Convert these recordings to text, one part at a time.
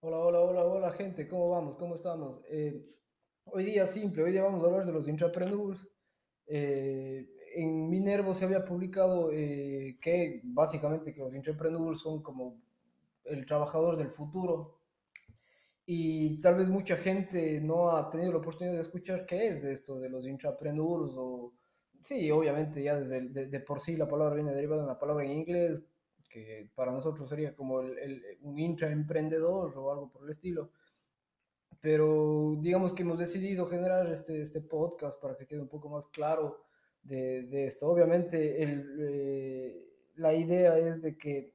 Hola, hola, hola, hola gente, ¿cómo vamos? ¿Cómo estamos? Eh, hoy día simple, hoy día vamos a hablar de los intrapreneurs. Eh, en Minervo se había publicado eh, que básicamente que los intrapreneurs son como el trabajador del futuro y tal vez mucha gente no ha tenido la oportunidad de escuchar qué es esto de los intrapreneurs o sí, obviamente ya desde de, de por sí la palabra viene derivada de una palabra en inglés que para nosotros sería como el, el- un intraemprendedor o algo por el estilo pero digamos que hemos decidido generar este, este podcast para que quede un poco más claro de, de esto. Obviamente el, eh, la idea es de que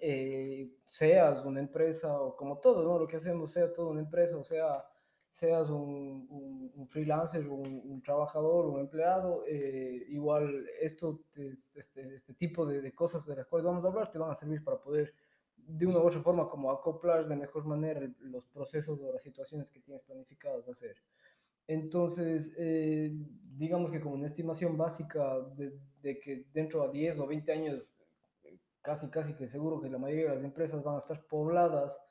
eh, seas una empresa o como todo, ¿no? Lo que hacemos, sea toda una empresa o sea, seas un, un, un freelancer, un, un, trabajador, un empleado, eh, igual esto, este, este tipo de, de, cosas de las cuales vamos a hablar te van a servir para poder de una u otra forma como acoplar de mejor manera los procesos o las situaciones que tienes planificadas hacer. Entonces, eh, digamos que como una estimación básica de, de, que dentro de 10 o 20 años casi, casi que seguro que la mayoría de las empresas van a estar pobladas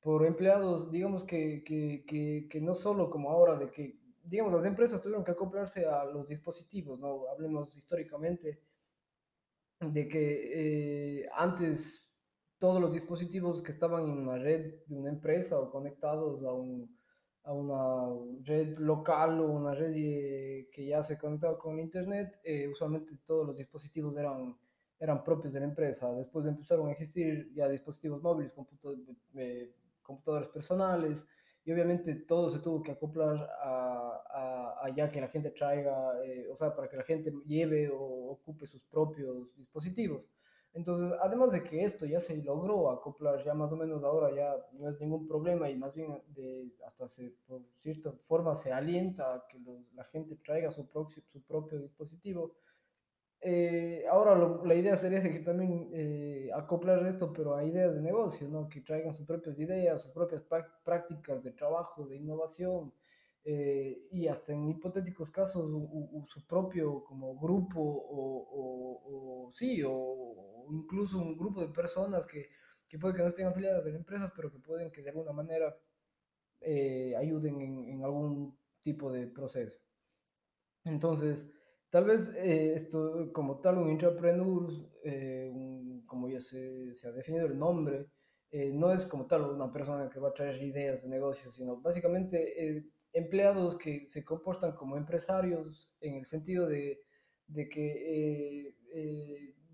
por empleados, digamos que, que, que, que no solo como ahora de que, digamos, las empresas tuvieron que acoplarse a los dispositivos, ¿no? Hablemos históricamente de que eh, antes todos los dispositivos que estaban en una red de una empresa o conectados a, un, a una red local o una red eh, que ya se conectaba con internet, eh, usualmente todos los dispositivos eran, eran propios de la empresa. Después empezaron a existir ya dispositivos móviles, eh, computadores personales, y obviamente todo se tuvo que acoplar a, a, a ya que la gente traiga, eh, o sea, para que la gente lleve o ocupe sus propios dispositivos. Entonces, además de que esto ya se logró acoplar, ya más o menos ahora ya no es ningún problema y más bien de, hasta se, por cierta forma se alienta a que los, la gente traiga su, propio, su propio dispositivo, eh, ahora lo, la idea sería de que también eh, acoplar esto, pero a ideas de negocio, ¿no? Que traigan sus propias ideas, sus propias prácticas de trabajo, de innovación, eh, y hasta en hipotéticos casos u, u, su propio como grupo o, o, o sí, o, incluso un grupo de personas que, que puede que no estén afiliadas a empresas, pero que pueden que de alguna manera eh, ayuden en, en algún tipo de proceso. Entonces, tal vez eh, esto como tal, un intrapreneur, eh, como ya se, se, ha definido el nombre, eh, no es como tal una persona que va a traer ideas de negocio, sino básicamente empleados que se comportan como empresarios en el sentido de, de que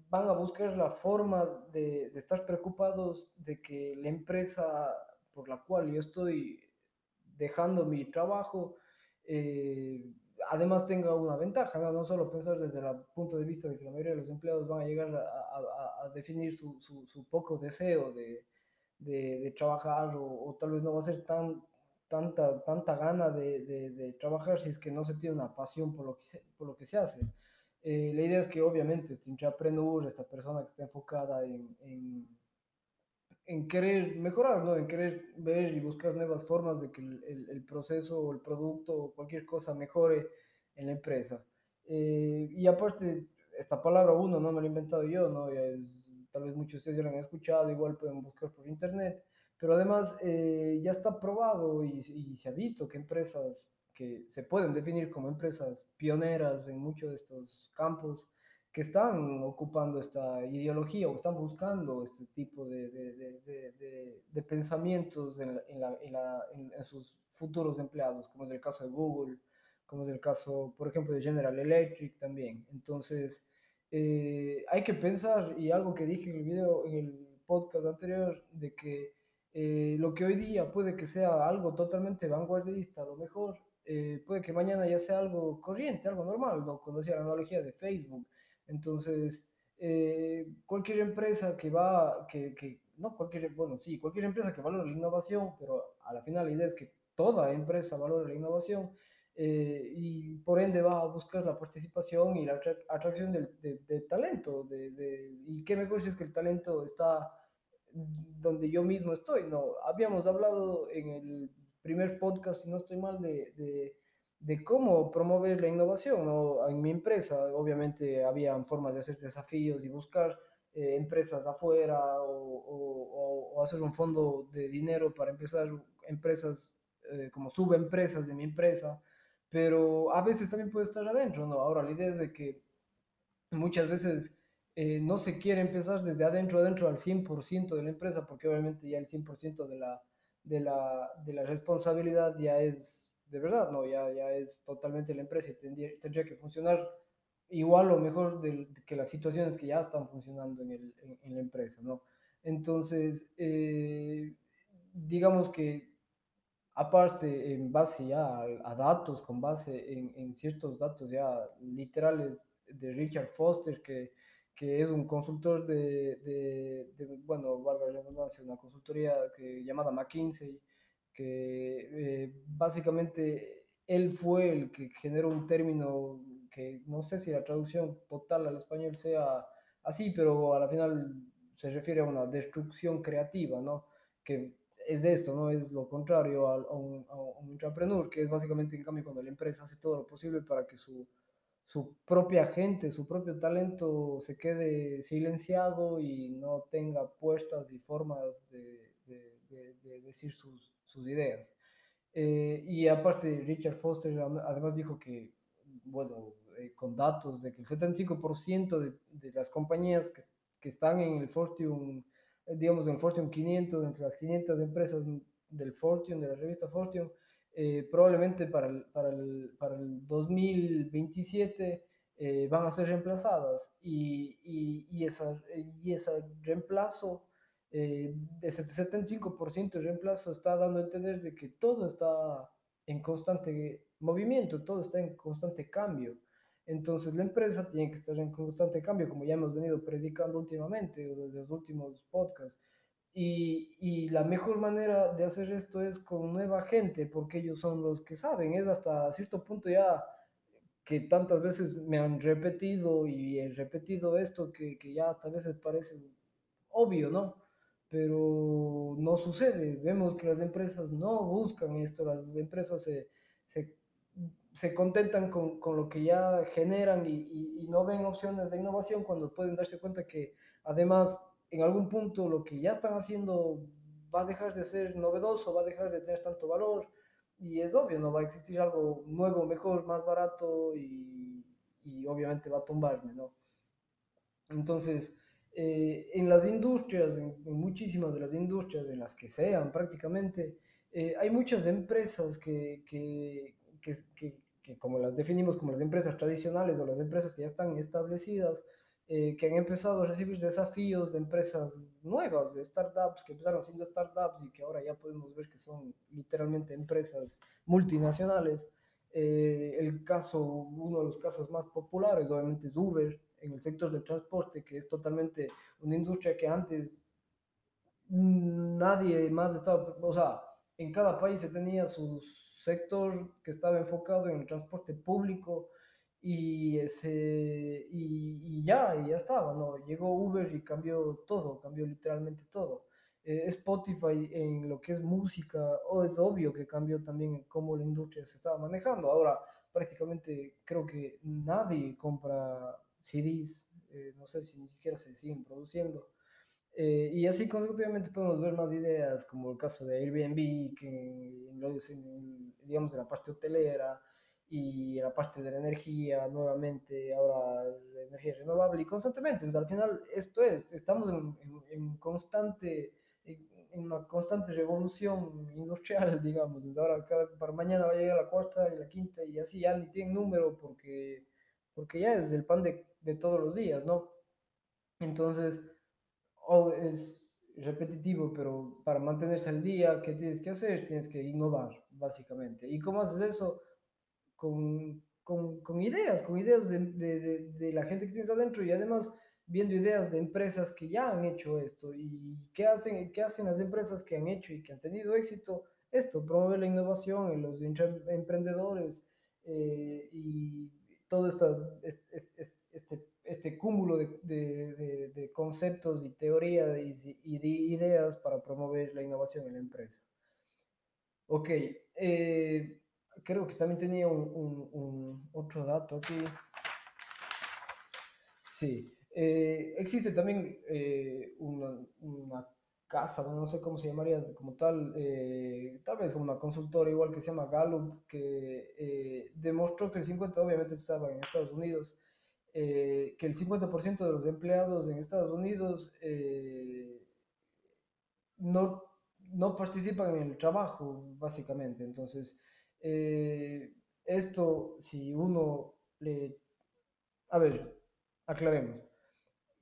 van a buscar la forma de, de estar preocupados de que la empresa por la cual yo estoy dejando mi trabajo, además tenga una ventaja, ¿no? no solo pensar desde el punto de vista de que la mayoría de los empleados van a llegar a, a, a definir su, su, su, poco deseo de, de, de trabajar o, o, tal vez no va a ser tan, tanta, tanta gana de, de, de, trabajar si es que no se tiene una pasión por lo que se, por lo que se hace. Eh, la idea es que obviamente este intrapreneur, esta persona que está enfocada en, en en querer mejorar, ¿no? En querer ver y buscar nuevas formas de que el, el, el proceso o el producto o cualquier cosa mejore en la empresa. Eh, y aparte, esta palabra uno no me lo he inventado yo, ¿no? Es, tal vez muchos de ustedes ya lo han escuchado, igual pueden buscar por internet, pero además eh, ya está probado y, y, se ha visto que empresas que se pueden definir como empresas pioneras en muchos de estos campos, que están ocupando esta ideología o están buscando este tipo de, de, de, de, pensamientos en, en, la, en, la, en, sus futuros empleados, como es el caso de Google, como es el caso, por ejemplo, de General Electric también. Entonces, eh, hay que pensar, y algo que dije en el video, en el podcast anterior, de que eh, lo que hoy día puede que sea algo totalmente vanguardista, a lo mejor eh, puede que mañana ya sea algo corriente, algo normal, ¿no? Cuando hacía la analogía de Facebook, entonces, eh, cualquier empresa que va, que, que, no cualquier, bueno, sí, cualquier empresa que valore la innovación, pero a la final la idea es que toda empresa valore la innovación eh, y por ende va a buscar la participación y la atracción del, de, de, talento. De, de, y qué mejor si es que el talento está donde yo mismo estoy, ¿no? Habíamos hablado en el primer podcast, si no estoy mal, de, de de cómo promover la innovación. ¿no? En mi empresa, obviamente, había formas de hacer desafíos y buscar eh, empresas afuera o, hacer un fondo de dinero para empezar empresas eh, como subempresas de mi empresa, pero a veces también puede estar adentro, ¿no? Ahora la idea es de que muchas veces eh, no se quiere empezar desde adentro, adentro al 100% de la empresa, porque obviamente ya el 100% de la, de, la, de la responsabilidad ya es de verdad, no, ya, ya es totalmente la empresa y tendría, tendría que funcionar igual o mejor de, que las situaciones que ya están funcionando en, el, en, la empresa, ¿no? Entonces, eh, digamos que aparte, en base ya a, datos, con base en, en, ciertos datos ya literales de Richard Foster, que, que es un consultor de, de, de bueno, valga la redundancia, una consultoría que, llamada McKinsey, que eh, básicamente él fue el que generó un término que no sé si la traducción total al español sea así, pero a la final se refiere a una destrucción creativa, ¿no? Que es esto, ¿no? Es lo contrario a, un, a un entrepreneur, que es básicamente, en cambio, cuando la empresa hace todo lo posible para que su, su propia gente, su propio talento se quede silenciado y no tenga puestas y formas de, de, de, decir sus, sus ideas. Eh, y aparte, Richard Foster además dijo que, bueno, eh, con datos de que el 75% de, de las compañías que, que, están en el Fortune, digamos, en el Fortune 500, entre las 500 empresas del Fortune, de la revista Fortune, eh, probablemente para el, para el, para el 2027 eh, van a ser reemplazadas y, y, y, esa, y ese reemplazo, eh, de ese 75% de reemplazo está dando a entender de que todo está en constante movimiento, todo está en constante cambio. Entonces la empresa tiene que estar en constante cambio, como ya hemos venido predicando últimamente, desde los últimos podcasts. Y, y, la mejor manera de hacer esto es con nueva gente, porque ellos son los que saben. Es hasta cierto punto ya que tantas veces me han repetido y he repetido esto, que, que ya hasta veces parece obvio, ¿no? Pero no sucede. Vemos que las empresas no buscan esto, las empresas se, se, se contentan con, con, lo que ya generan y, y, y no ven opciones de innovación cuando pueden darse cuenta que además en algún punto lo que ya están haciendo va a dejar de ser novedoso, va a dejar de tener tanto valor y es obvio, no va a existir algo nuevo, mejor, más barato y, y obviamente va a tumbarme, ¿no? Entonces, eh, en las industrias, en, en, muchísimas de las industrias, en las que sean prácticamente, eh, hay muchas empresas que, que, que, que, como las definimos como las empresas tradicionales o las empresas que ya están establecidas, eh, que han empezado a recibir desafíos de empresas nuevas, de startups, que empezaron siendo startups y que ahora ya podemos ver que son literalmente empresas multinacionales. Eh, el caso, uno de los casos más populares, obviamente, es Uber en el sector del transporte, que es totalmente una industria que antes nadie más estaba, o sea, en cada país se tenía su sector que estaba enfocado en el transporte público, y, ese, y, y, ya, y ya estaba, ¿no? Llegó Uber y cambió todo, cambió literalmente todo. Eh, Spotify en lo que es música, o oh, es obvio que cambió también cómo la industria se estaba manejando. Ahora prácticamente creo que nadie compra CDs, eh, no sé si ni siquiera se siguen produciendo. Eh, y así consecutivamente podemos ver más ideas, como el caso de Airbnb, que en, en, digamos en la parte hotelera, y la parte de la energía nuevamente, ahora la energía renovable y constantemente. Entonces, al final esto es, estamos en, en, en constante, en, una constante revolución industrial, digamos. Entonces, ahora cada, para mañana va a llegar la cuarta y la quinta y así ya ni tienen número porque, porque ya es el pan de, de todos los días, ¿no? Entonces, es repetitivo, pero para mantenerse al día, ¿qué tienes que hacer? Tienes que innovar, básicamente. ¿Y cómo haces eso? con, con, ideas, con ideas de, de, la gente que tienes adentro y además viendo ideas de empresas que ya han hecho esto y qué hacen, qué hacen las empresas que han hecho y que han tenido éxito. Esto, promover la innovación en los emprendedores eh, y todo esto, este, cúmulo de, de, de, conceptos y teorías y, y, de ideas para promover la innovación en la empresa. Ok, eh, creo que también tenía un, otro dato aquí. Sí, eh, existe también eh, una, casa, no sé cómo se llamaría como tal, tal vez una consultora igual que se llama Gallup, que demostró que el 50, obviamente estaba en Estados Unidos, eh, que el 50% de los empleados en Estados Unidos no, no participan en el trabajo, básicamente. Entonces, esto, si uno le... A ver, aclaremos.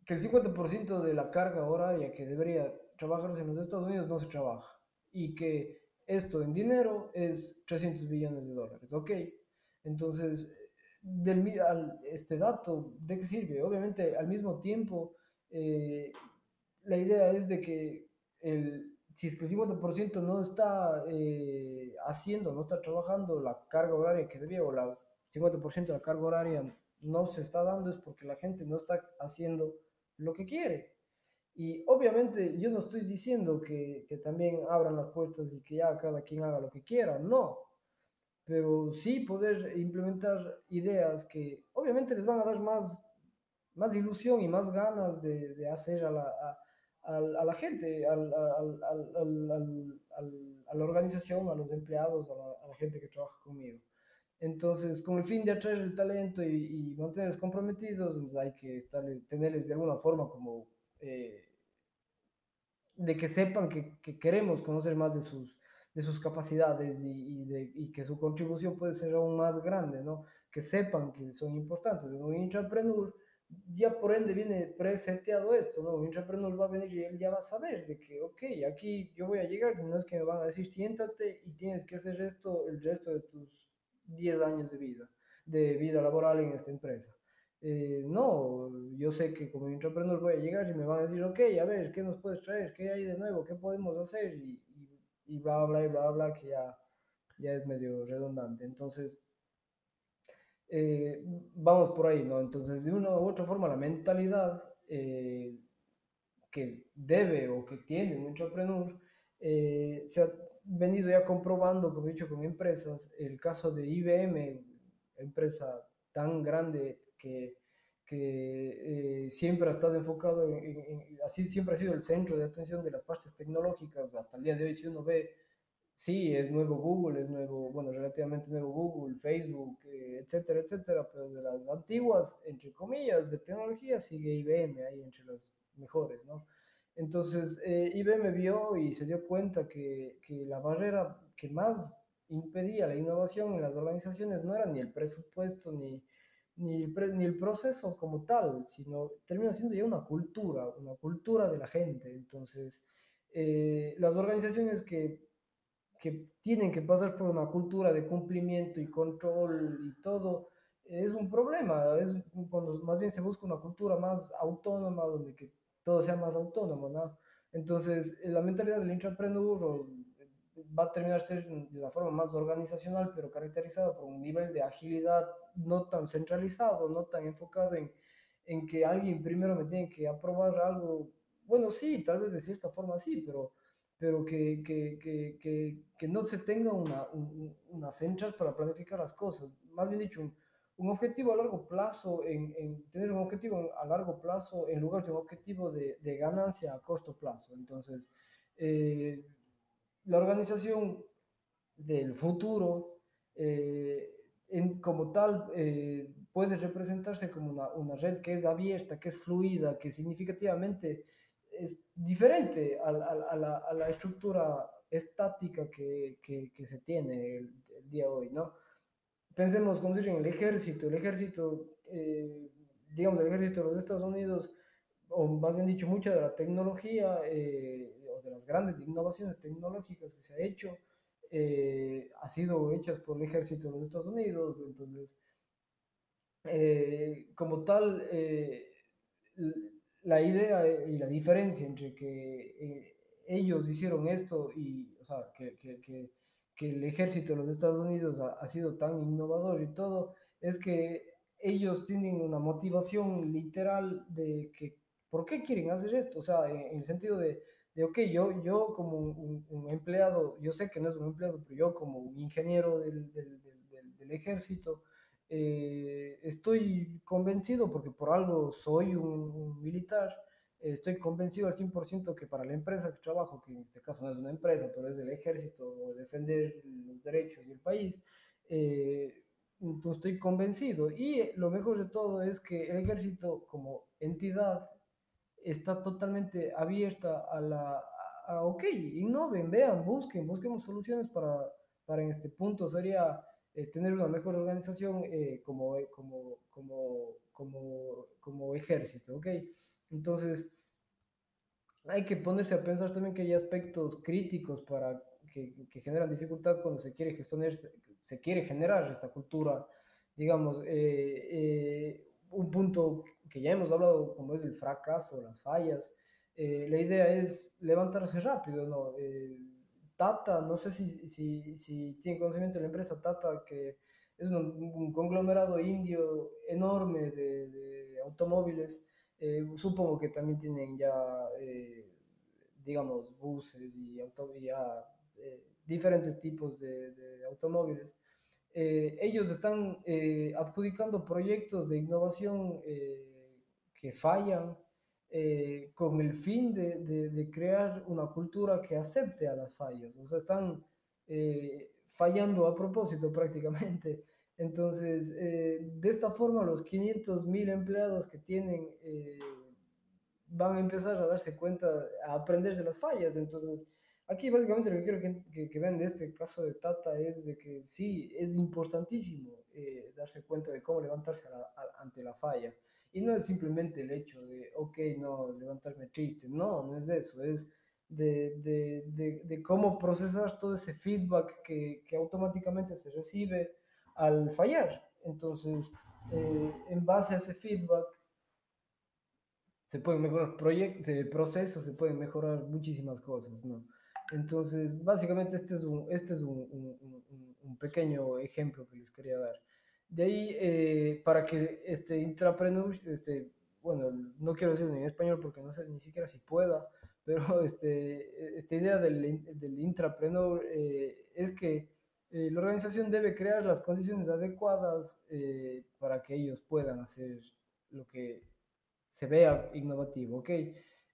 Que el 50% de la carga horaria que debería trabajar en los Estados Unidos no se trabaja. Y que esto en dinero es 300 billones de dólares, ¿ok? Entonces, del, este dato, ¿de qué sirve? Obviamente, al mismo tiempo, eh, la idea es de que el, si es que el 50% no está eh, haciendo, no está trabajando la carga horaria que debía, o el 50% de la carga horaria no se está dando, es porque la gente no está haciendo lo que quiere. Y obviamente yo no estoy diciendo que, que, también abran las puertas y que ya cada quien haga lo que quiera, no. Pero sí poder implementar ideas que obviamente les van a dar más, más ilusión y más ganas de, de hacer a la, a, a, la gente, a la organización, a los empleados, a la, gente que trabaja conmigo. Entonces, con el fin de atraer el talento y, y mantenerlos comprometidos, hay que estar, tenerles de alguna forma como eh, de que sepan que, que, queremos conocer más de sus, de sus capacidades y, y, de, y, que su contribución puede ser aún más grande, ¿no? Que sepan que son importantes. Un intrapreneur ya por ende viene preseteado esto, ¿no? Un intrapreneur va a venir y él ya va a saber de que, ok, aquí yo voy a llegar, no es que me van a decir, siéntate y tienes que hacer esto el resto de tus 10 años de vida, de vida laboral en esta empresa. Eh, no, yo sé que como intrapreneur voy a llegar y me van a decir, ok, a ver, ¿qué nos puedes traer? ¿Qué hay de nuevo? ¿Qué podemos hacer? Y, y, bla, bla, y bla, bla, que ya, ya es medio redundante. Entonces, eh, vamos por ahí, ¿no? Entonces, de una u otra forma, la mentalidad eh, que debe o que tiene un intrapreneur eh, se ha venido ya comprobando, como he dicho, con empresas. El caso de IBM, empresa tan grande que, que eh, siempre ha estado enfocado en, así siempre ha sido el centro de atención de las partes tecnológicas hasta el día de hoy si uno ve sí es nuevo Google es nuevo bueno relativamente nuevo Google Facebook eh, etcétera etcétera pero de las antiguas entre comillas de tecnología sigue IBM ahí entre las mejores no entonces eh, IBM vio y se dio cuenta que, que la barrera que más impedía la innovación en las organizaciones no era ni el presupuesto ni ni el, ni el proceso como tal, sino termina siendo ya una cultura, una cultura de la gente. Entonces, eh, las organizaciones que, que tienen que pasar por una cultura de cumplimiento y control y todo, es un problema, es cuando más bien se busca una cultura más autónoma, donde que todo sea más autónomo, ¿no? Entonces, la mentalidad del intrapreneur va a terminar de una forma más organizacional, pero caracterizada por un nivel de agilidad no tan centralizado, no tan enfocado en, en que alguien primero me tiene que aprobar algo. Bueno, sí, tal vez de cierta forma sí, pero, pero que, que, que, que no se tenga una, un, una central para planificar las cosas. Más bien dicho, un, un objetivo a largo plazo, en, en, tener un objetivo a largo plazo en lugar de un objetivo de, de ganancia a corto plazo. Entonces, eh, la organización del futuro eh, en, como tal eh, puede representarse como una, una, red que es abierta, que es fluida, que significativamente es diferente a, a, a, la, a la, estructura estática que, que, que se tiene el, el, día de hoy, ¿no? Pensemos, como dicen, el ejército, el ejército, eh, digamos, el ejército de los Estados Unidos, o más bien dicho, mucha de la tecnología eh, de las grandes innovaciones tecnológicas que se ha hecho, eh, ha sido hechas por el ejército de los Estados Unidos, entonces, eh, como tal, eh, la idea y la diferencia entre que ellos hicieron esto y, o sea, que, que, que, que el ejército de los Estados Unidos ha, ha, sido tan innovador y todo, es que ellos tienen una motivación literal de que, ¿por qué quieren hacer esto? O sea, en, en el sentido de, de, ok, yo, yo como un, un, empleado, yo sé que no es un empleado, pero yo como un ingeniero del, del, del, del ejército, eh, estoy convencido, porque por algo soy un, un militar, estoy convencido al 100% que para la empresa que trabajo, que en este caso no es una empresa, pero es el ejército, defender los derechos del país, eh, estoy convencido. Y lo mejor de todo es que el ejército como entidad está totalmente abierta a la, a, ok, innoven, vean, busquen, busquemos soluciones para, para en este punto sería eh, tener una mejor organización eh, como, como, como, como, como ejército, ok. Entonces, hay que ponerse a pensar también que hay aspectos críticos para que, que generan dificultad cuando se quiere gestionar, se quiere generar esta cultura, digamos, eh, eh, un punto que ya hemos hablado como es el fracaso, las fallas, eh, la idea es levantarse rápido, ¿no? Tata, no sé si, si, si tiene conocimiento de la empresa Tata, que es un, conglomerado indio enorme de, automóviles, eh, supongo que también tienen ya, eh, digamos, buses y, auto, ya, eh, diferentes tipos de automóviles. Ellos están adjudicando proyectos de innovación que fallan con el fin de, de, de, crear una cultura que acepte a las fallas. O sea, están fallando a propósito prácticamente. Entonces, eh, de esta forma, los 500 mil empleados que tienen eh, van a empezar a darse cuenta, a aprender de las fallas. Entonces, aquí básicamente lo que quiero que, que, que vean de este caso de Tata es de que sí, es importantísimo eh, darse cuenta de cómo levantarse a la, a, ante la falla. Y no es simplemente el hecho de, ok, no, levantarme triste. No, no es eso, es de, de, de, de cómo procesar todo ese feedback que, que automáticamente se recibe al fallar. Entonces, eh, en base a ese feedback, se pueden mejorar proyectos, procesos, se pueden mejorar muchísimas cosas, ¿no? Entonces, básicamente este es un, este es un, un, un pequeño ejemplo que les quería dar. De ahí, eh, para que este intrapreneur, este, bueno, no quiero decirlo en español porque no sé ni siquiera si pueda, pero este, esta idea del, del intrapreneur eh, es que eh, la organización debe crear las condiciones adecuadas eh, para que ellos puedan hacer lo que se vea innovativo, ¿ok?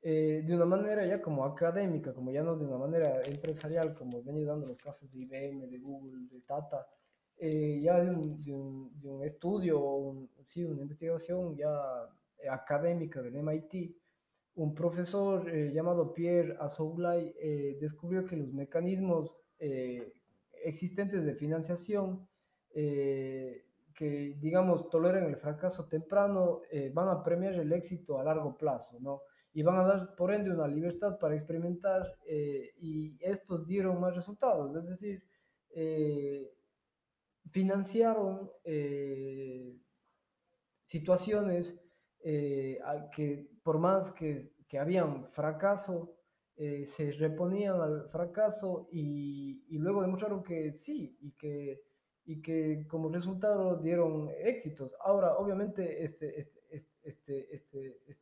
Eh, de una manera ya como académica, como ya no de una manera empresarial, como ven dando los casos de IBM, de Google, de Tata, eh, ya de un, de, un, de un, estudio, un, sí, una investigación ya académica del MIT, un profesor eh, llamado Pierre Azoulay eh, descubrió que los mecanismos eh, existentes de financiación eh, que, digamos, toleran el fracaso temprano, eh, van a premiar el éxito a largo plazo, ¿no? Y van a dar, por ende, una libertad para experimentar eh, y estos dieron más resultados, es decir, eh, financiaron eh, situaciones que por más que, que habían fracaso, eh, se reponían al fracaso y, y, luego demostraron que sí y que, y que como resultado dieron éxitos. Ahora, obviamente, este, este, este, este, este,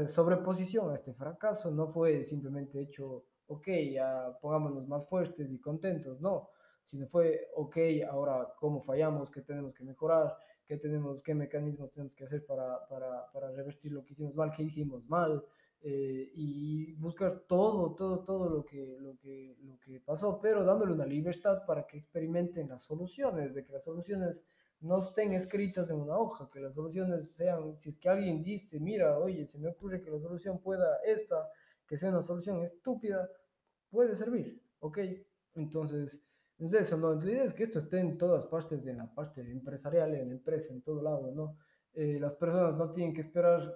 esta sobreposición a este fracaso no fue simplemente hecho, ok, ya pongámonos más fuertes y contentos, no, sino fue, ok, ahora cómo fallamos, qué tenemos que mejorar, qué, tenemos, qué mecanismos tenemos que hacer para, para, para revertir lo que hicimos mal, qué hicimos mal, eh, y buscar todo, todo, todo lo que, lo, que, lo que pasó, pero dándole una libertad para que experimenten las soluciones, de que las soluciones no estén escritas en una hoja, que las soluciones sean, si es que alguien dice, mira, oye, se me ocurre que la solución pueda esta, que sea una solución estúpida, puede servir, ¿ok? Entonces, es eso, ¿no? La idea es que esto esté en todas partes, de la parte empresarial, en la empresa, en todo lado, ¿no? Eh, las personas no tienen que esperar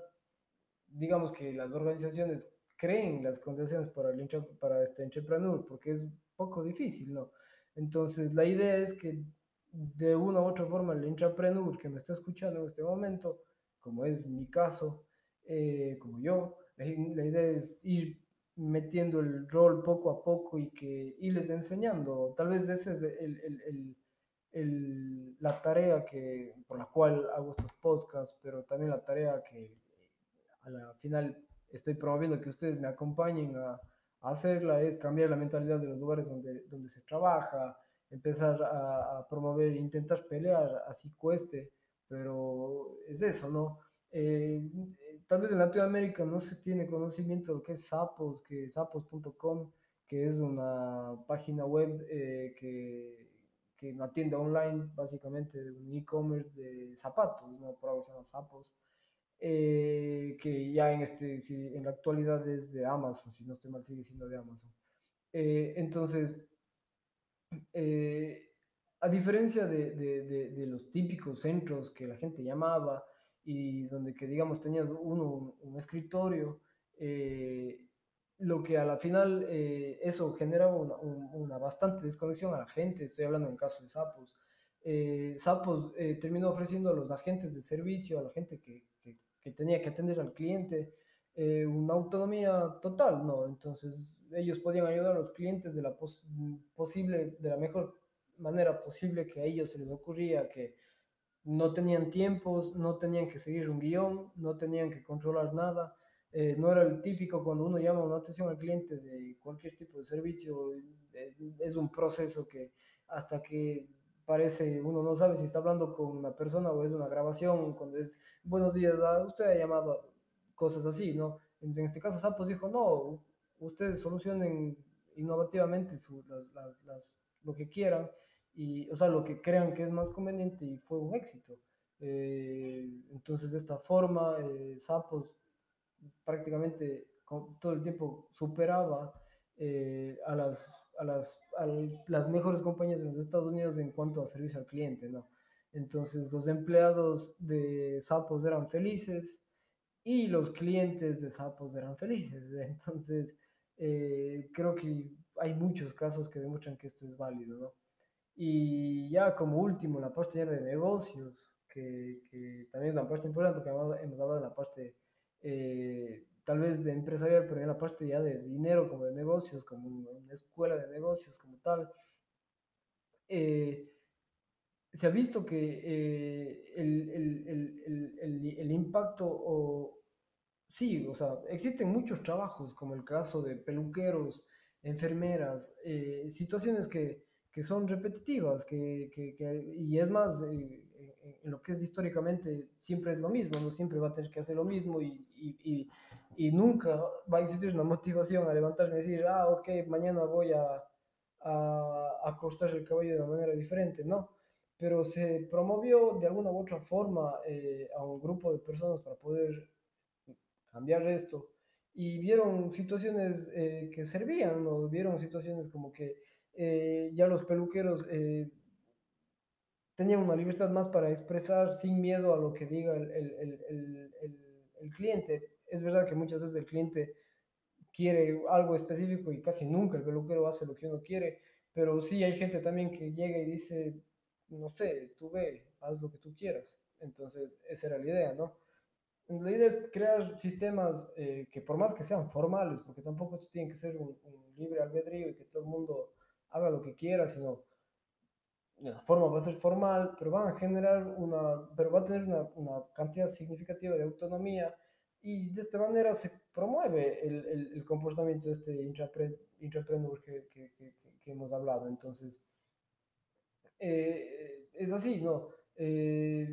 digamos que las organizaciones creen las condiciones para, el, para este entrepreneur, porque es poco difícil, ¿no? Entonces, la idea es que de una u otra forma el entrepreneur que me está escuchando en este momento, como es mi caso, eh, como yo, la, idea es ir metiendo el rol poco a poco y que irles enseñando. Tal vez esa es el, el, el, la tarea que, por la cual hago estos podcasts, pero también la tarea que a final estoy promoviendo que ustedes me acompañen a, a, hacerla, es cambiar la mentalidad de los lugares donde, donde se trabaja, empezar a, a promover, intentar pelear, así cueste, pero es eso, ¿no? Eh, tal vez en Latinoamérica no se tiene conocimiento de lo que es Sapos, que sapos.com, que es una página web eh, que, que una tienda online, básicamente un e-commerce de zapatos, ¿no? Por algo se llama Sapos, eh, que ya en, este, en la actualidad es de Amazon, si no estoy mal, sigue siendo de Amazon. Eh, entonces, eh, a diferencia de, de, de, los típicos centros que la gente llamaba y donde que digamos tenías uno un, escritorio, eh, lo que a la final eh, eso generaba una, un, una, bastante desconexión a la gente, estoy hablando en caso de Sapos. Sapos terminó ofreciendo a los agentes de servicio, a la gente que, que tenía que atender al cliente, eh, una autonomía total, ¿no? Entonces ellos podían ayudar a los clientes de la pos posible, de la mejor manera posible que a ellos se les ocurría, que no tenían tiempos, no tenían que seguir un guion, no tenían que controlar nada. Eh, no era el típico cuando uno llama una atención al cliente de cualquier tipo de servicio, eh, es un proceso que hasta que parece, uno no sabe si está hablando con una persona o es una grabación, cuando es buenos días, usted ha llamado, cosas así, ¿no? En, este caso Sapos dijo, no, ustedes solucionen innovativamente su, las, las, las, lo que quieran, y, o sea, lo que crean que es más conveniente y fue un éxito. Eh, entonces, de esta forma, eh, Sapos prácticamente con, todo el tiempo superaba eh, a, las, a, las, a las mejores compañías de los Estados Unidos en cuanto a servicio al cliente, ¿no? Entonces, los empleados de Sapos eran felices y los clientes de Sapos eran felices. Entonces, eh, creo que hay muchos casos que demuestran que esto es válido, ¿no? Y ya como último, la parte de negocios, que, que también es una parte importante, porque hemos hablado de la parte eh, tal vez de empresarial, pero en la parte ya de dinero, como de negocios, como una escuela de negocios, como tal. Eh, se ha visto que eh, el, el, el, el impacto o, Sí, o sea, existen muchos trabajos, como el caso de peluqueros, enfermeras, eh, situaciones que, que, son repetitivas, que, que, que y es más, eh, en lo que es históricamente, siempre es lo mismo, no siempre va a tener que hacer lo mismo y, y, y, y nunca va a existir una motivación a levantarme y decir, ah, ok, mañana voy a, a, a cortar el cabello de una manera diferente, no. Pero se promovió de alguna u otra forma eh, a un grupo de personas para poder cambiar esto. Y vieron situaciones eh, que servían, ¿no? Vieron situaciones como que eh, ya los peluqueros eh, tenían una libertad más para expresar sin miedo a lo que diga el, el, el, el, cliente. Es verdad que muchas veces el cliente quiere algo específico y casi nunca el peluquero hace lo que uno quiere, pero sí hay gente también que llega y dice, no sé, tú ve, haz lo que tú quieras. Entonces, esa era la idea, ¿no? La idea es crear sistemas eh, que por más que sean formales, porque tampoco esto tiene que ser un, un, libre albedrío y que todo el mundo haga lo que quiera, sino la forma va a ser formal, pero van a generar una, pero va a tener una, una cantidad significativa de autonomía y de esta manera se promueve el, el, el comportamiento de este intrapre, intrapreneur que, que, que, que, hemos hablado. Entonces, eh, es así, ¿no? Eh,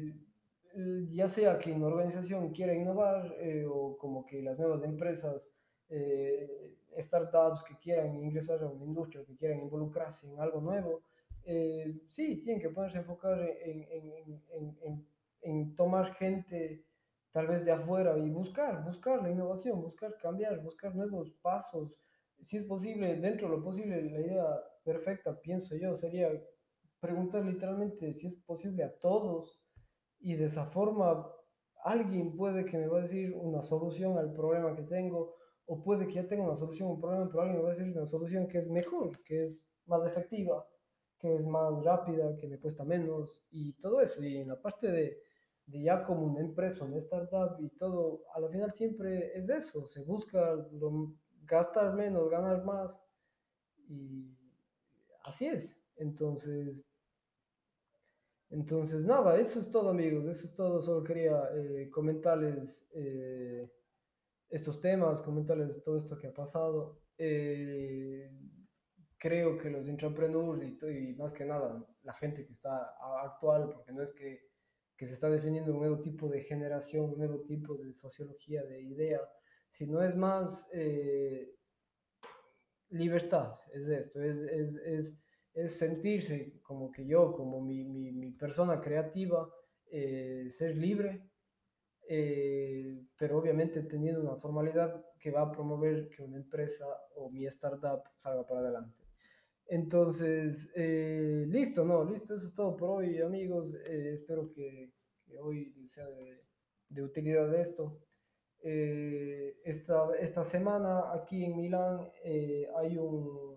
ya sea que una organización quiera innovar eh, o como que las nuevas empresas, eh, startups que quieran ingresar a una industria, que quieran involucrarse en algo nuevo, eh, sí, tienen que ponerse a enfocar en, en, en, en, tomar gente tal vez de afuera y buscar, buscar la innovación, buscar cambiar, buscar nuevos pasos. Si es posible, dentro de lo posible, la idea perfecta, pienso yo, sería preguntar literalmente si es posible a todos y de esa forma alguien puede que me va a decir una solución al problema que tengo o puede que ya tenga una solución a un problema, pero alguien me va a decir una solución que es mejor, que es más efectiva, que es más rápida, que me cuesta menos y todo eso. Y en la parte de, de ya como una empresa, una startup y todo, a la final siempre es eso, se busca lo, gastar menos, ganar más y así es. Entonces, entonces, nada, eso es todo, amigos. Eso es todo. Solo quería eh, comentarles eh, estos temas, comentarles todo esto que ha pasado. Eh, creo que los intrapreneurs y, y, más que nada la gente que está actual, porque no es que, que se está definiendo un nuevo tipo de generación, un nuevo tipo de sociología, de idea, sino es más libertad, es esto, es, es, es, es, sentirse como que yo, como mi, mi, mi persona creativa, eh, ser libre, eh, pero obviamente teniendo una formalidad que va a promover que una empresa o mi startup salga para adelante. Entonces, eh, listo, no, listo, eso es todo por hoy, amigos. Eh, espero que, que, hoy sea de, de utilidad esto. Eh, esta, esta semana aquí en Milán eh, hay un,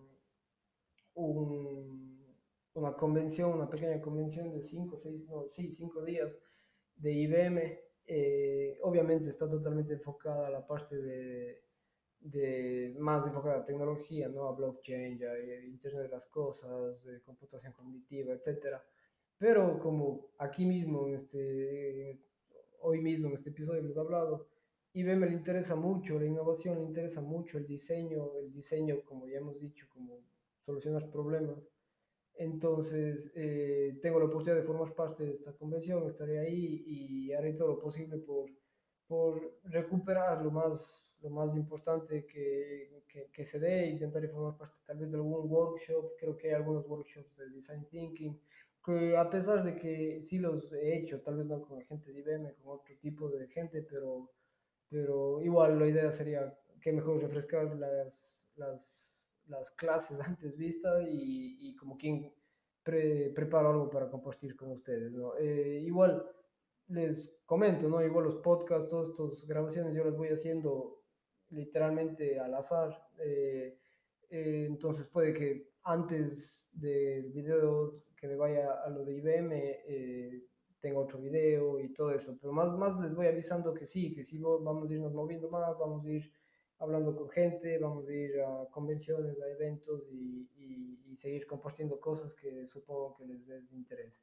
un, una convención, una pequeña convención de cinco, seis, no, sí, cinco días de IBM. Eh, obviamente está totalmente enfocada a la parte de, de más enfocada a tecnología, ¿no? A blockchain, ya, Internet de las Cosas, de computación cognitiva, etcétera. Pero como aquí mismo, en este, hoy mismo en este episodio hemos hablado, IBM le interesa mucho la innovación, le interesa mucho el diseño, el diseño, como ya hemos dicho, como solucionar problemas. Entonces, eh, tengo la oportunidad de formar parte de esta convención, estaré ahí y haré todo lo posible por, por recuperar lo más, lo más importante que, que, que se dé, intentaré formar parte tal vez de algún workshop, creo que hay algunos workshops de design thinking, que a pesar de que sí los he hecho, tal vez no con gente de IBM, con otro tipo de gente, pero, pero igual la idea sería que mejor refrescar las, las, las clases antes vistas y, y como quien pre, preparo algo para compartir con ustedes, ¿no? Eh, igual les comento, ¿no? Igual los podcasts, todas estas grabaciones yo las voy haciendo literalmente al azar. Eh, eh, entonces puede que antes del video que me vaya a lo de IBM tenga otro video y todo eso. Pero más, más les voy avisando que sí, que sí vamos a irnos moviendo más, vamos a ir hablando con gente, vamos a ir a convenciones, a eventos y, y, y seguir compartiendo cosas que supongo que les es de interés.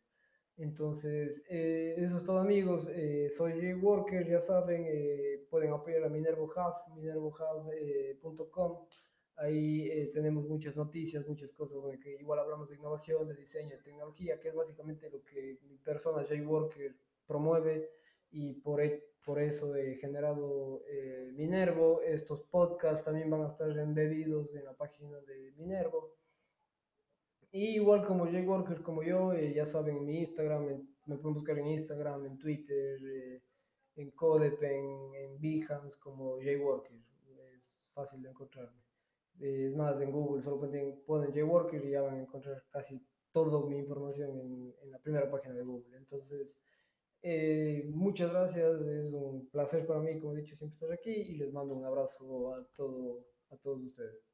Entonces, eh, eso es todo amigos, eh, soy Jay Worker, ya saben, eh, pueden apoyar a Minervo Hub, minervohub.com, ahí tenemos muchas noticias, muchas cosas donde que igual hablamos de innovación, de diseño, de tecnología, que es básicamente lo que mi persona Jay Worker promueve y por, por eso he generado Minervo, estos podcasts también van a estar embebidos en la página de Minervo. Y igual como Jay Worker, como yo, eh, ya saben, en mi Instagram, en, me pueden buscar en Instagram, en Twitter, eh, en Codep, en, en Behance, como Jay Worker. Es fácil de encontrarme. Eh, es más, en Google solo ponen, ponen Jay y ya van a encontrar casi toda mi información en, en la primera página de Google. Entonces, eh, muchas gracias, es un placer para mí, como he dicho, siempre estar aquí y les mando un abrazo a, todo, a todos ustedes.